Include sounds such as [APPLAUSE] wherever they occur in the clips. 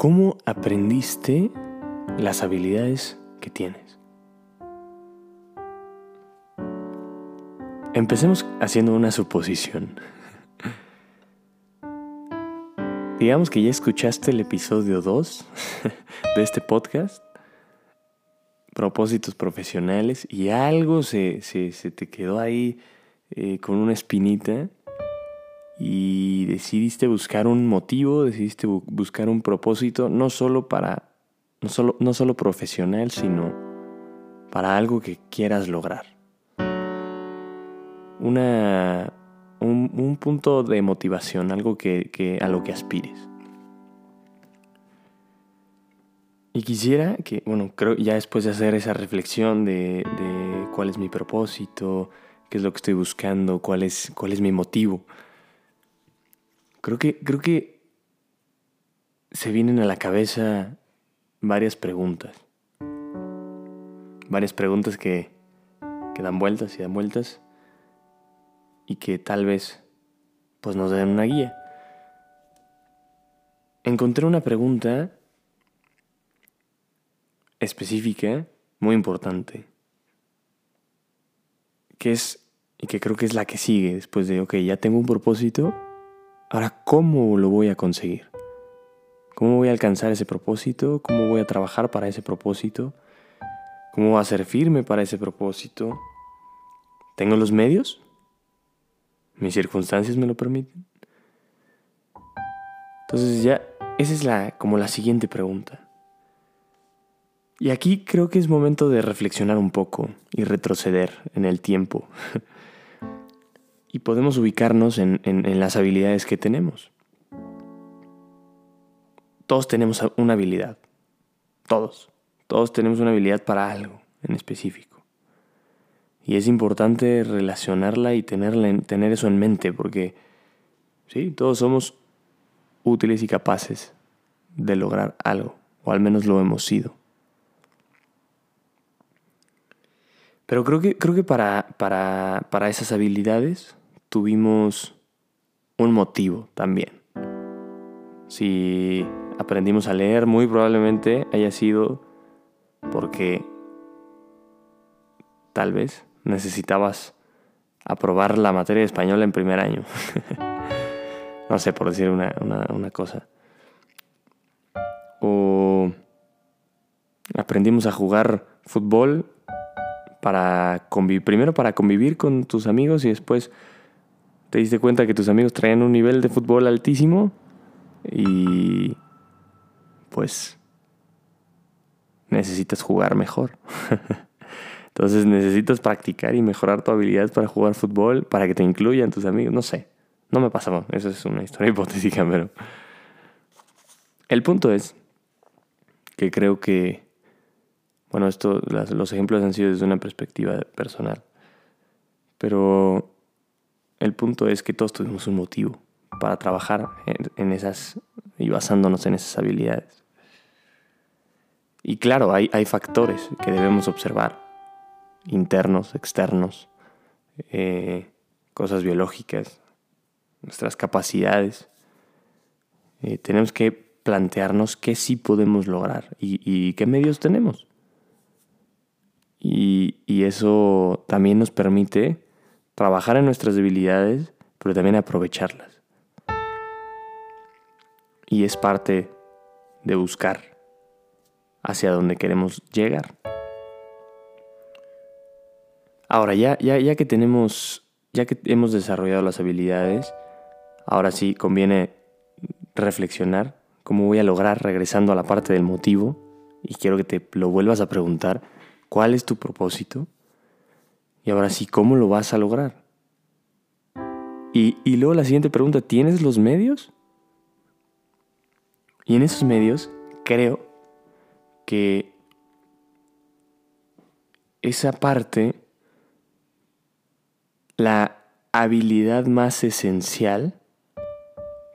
¿Cómo aprendiste las habilidades que tienes? Empecemos haciendo una suposición. [LAUGHS] Digamos que ya escuchaste el episodio 2 [LAUGHS] de este podcast, propósitos profesionales, y algo se, te quedó ahí eh, con una espinita y decidiste buscar un motivo, decidiste buscar un propósito, no solo para, no solo, no solo profesional, sino para algo que quieras lograr. Una, un, punto de motivación, algo que, a lo que aspires. Y quisiera que, bueno, creo ya después de hacer esa reflexión de, de cuál es mi propósito, qué es lo que estoy buscando, cuál es, cuál es mi motivo, Creo que, creo que se vienen a la cabeza varias preguntas. Varias preguntas que, que dan vueltas y dan vueltas y que tal vez pues nos den una guía. Encontré una pregunta específica, muy importante, que es, y que creo que es la que sigue después de, ok, ya tengo un propósito, Ahora, ¿cómo lo voy a conseguir? ¿Cómo voy a alcanzar ese propósito? ¿Cómo voy a trabajar para ese propósito? ¿Cómo voy a ser firme para ese propósito? ¿Tengo los medios? ¿Mis circunstancias me lo permiten? Entonces ya, esa es la, como la siguiente pregunta. Y aquí creo que es momento de reflexionar un poco y retroceder en el tiempo. [LAUGHS] y podemos ubicarnos en, las habilidades que tenemos. Todos tenemos una habilidad. Todos. Todos tenemos una habilidad para algo en específico. Y es importante relacionarla y tenerla tener eso en mente porque, sí, todos somos útiles y capaces de lograr algo, o al menos lo hemos sido. Pero creo que, creo que para, para, para esas habilidades tuvimos un motivo también. Si aprendimos a leer, muy probablemente haya sido porque tal vez necesitabas aprobar la materia de español en primer año. [LAUGHS] no sé, por decir una, cosa. O aprendimos a jugar fútbol para convivir, primero para convivir con tus amigos y después te diste cuenta que tus amigos traían un nivel de fútbol altísimo y pues necesitas jugar mejor. [LAUGHS] Entonces necesitas practicar y mejorar tu habilidad para jugar fútbol, para que te incluyan tus amigos. No sé, no me pasaba. Eso es una historia [LAUGHS] hipotética, pero... El punto es que creo que, bueno, esto, los ejemplos han sido desde una perspectiva personal, pero el punto es que todos tuvimos un motivo para trabajar en, esas y basándonos en esas habilidades. Y claro, hay, hay factores que debemos observar, internos, externos, eh, cosas biológicas, nuestras capacidades. Eh, tenemos que plantearnos qué sí podemos lograr y, qué medios tenemos. Y, y, eso también nos permite trabajar en nuestras debilidades, pero también aprovecharlas. Y es parte de buscar hacia dónde queremos llegar. Ahora, ya, ya, ya que tenemos, ya que hemos desarrollado las habilidades, ahora sí conviene reflexionar cómo voy a lograr regresando a la parte del motivo y quiero que te lo vuelvas a preguntar, ¿cuál es tu propósito? Y ahora sí, ¿cómo lo vas a lograr? Y, luego la siguiente pregunta, ¿tienes los medios? Y en esos medios creo que esa parte, la habilidad más esencial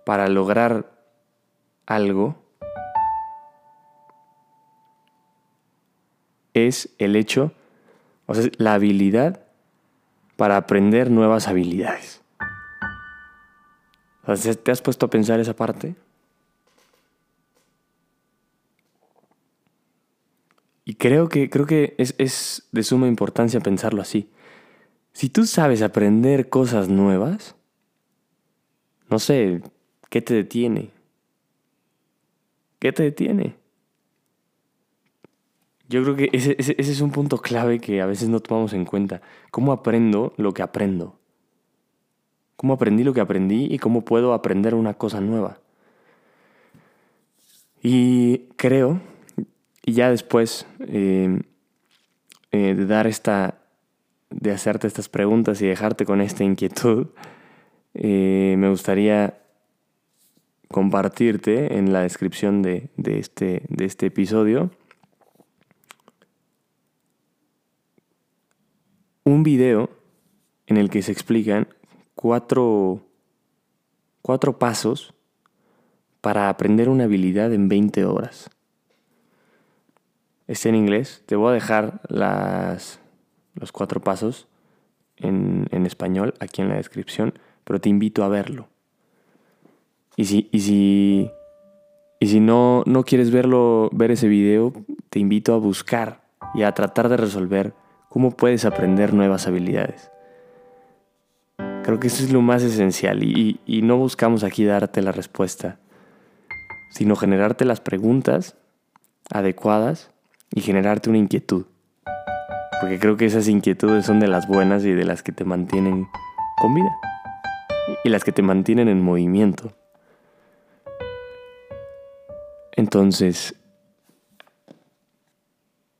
para lograr algo, es el hecho o sea, la habilidad para aprender nuevas habilidades. O sea, ¿Te has puesto a pensar esa parte? Y creo que, creo que es, es de suma importancia pensarlo así. Si tú sabes aprender cosas nuevas, no sé, ¿qué te detiene? ¿Qué te detiene? Yo creo que ese, ese, es un punto clave que a veces no tomamos en cuenta. ¿Cómo aprendo lo que aprendo? ¿Cómo aprendí lo que aprendí y cómo puedo aprender una cosa nueva? Y creo, y ya después eh, eh, de dar esta, de hacerte estas preguntas y dejarte con esta inquietud, eh, me gustaría compartirte en la descripción de, de, este, de este episodio video en el que se explican cuatro, cuatro pasos para aprender una habilidad en 20 horas. Está en inglés. Te voy a dejar las, los cuatro pasos en, en, español aquí en la descripción, pero te invito a verlo. Y si, y si, y si no, no quieres verlo, ver ese video, te invito a buscar y a tratar de resolver cómo puedes aprender nuevas habilidades. Creo que eso es lo más esencial y, no buscamos aquí darte la respuesta, sino generarte las preguntas adecuadas y generarte una inquietud. Porque creo que esas inquietudes son de las buenas y de las que te mantienen con vida y las que te mantienen en movimiento. Entonces,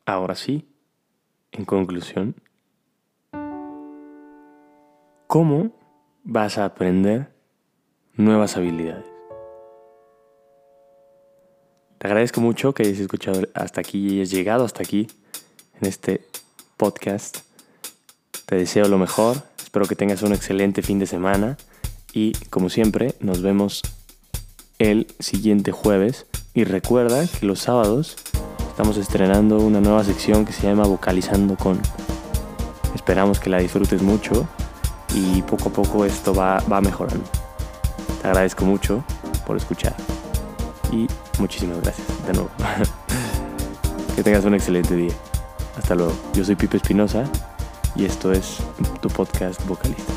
ahora sí, en conclusión, ¿cómo vas a aprender nuevas habilidades? Te agradezco mucho que hayas escuchado hasta aquí y hayas llegado hasta aquí en este podcast. Te deseo lo mejor, espero que tengas un excelente fin de semana y como siempre nos vemos el siguiente jueves y recuerda que los sábados Estamos estrenando una nueva sección que se llama Vocalizando con. Esperamos que la disfrutes mucho y poco a poco esto va, va mejorando. Te agradezco mucho por escuchar y muchísimas gracias de nuevo. [LAUGHS] que tengas un excelente día. Hasta luego. Yo soy Pipe Espinosa y esto es tu podcast vocalista.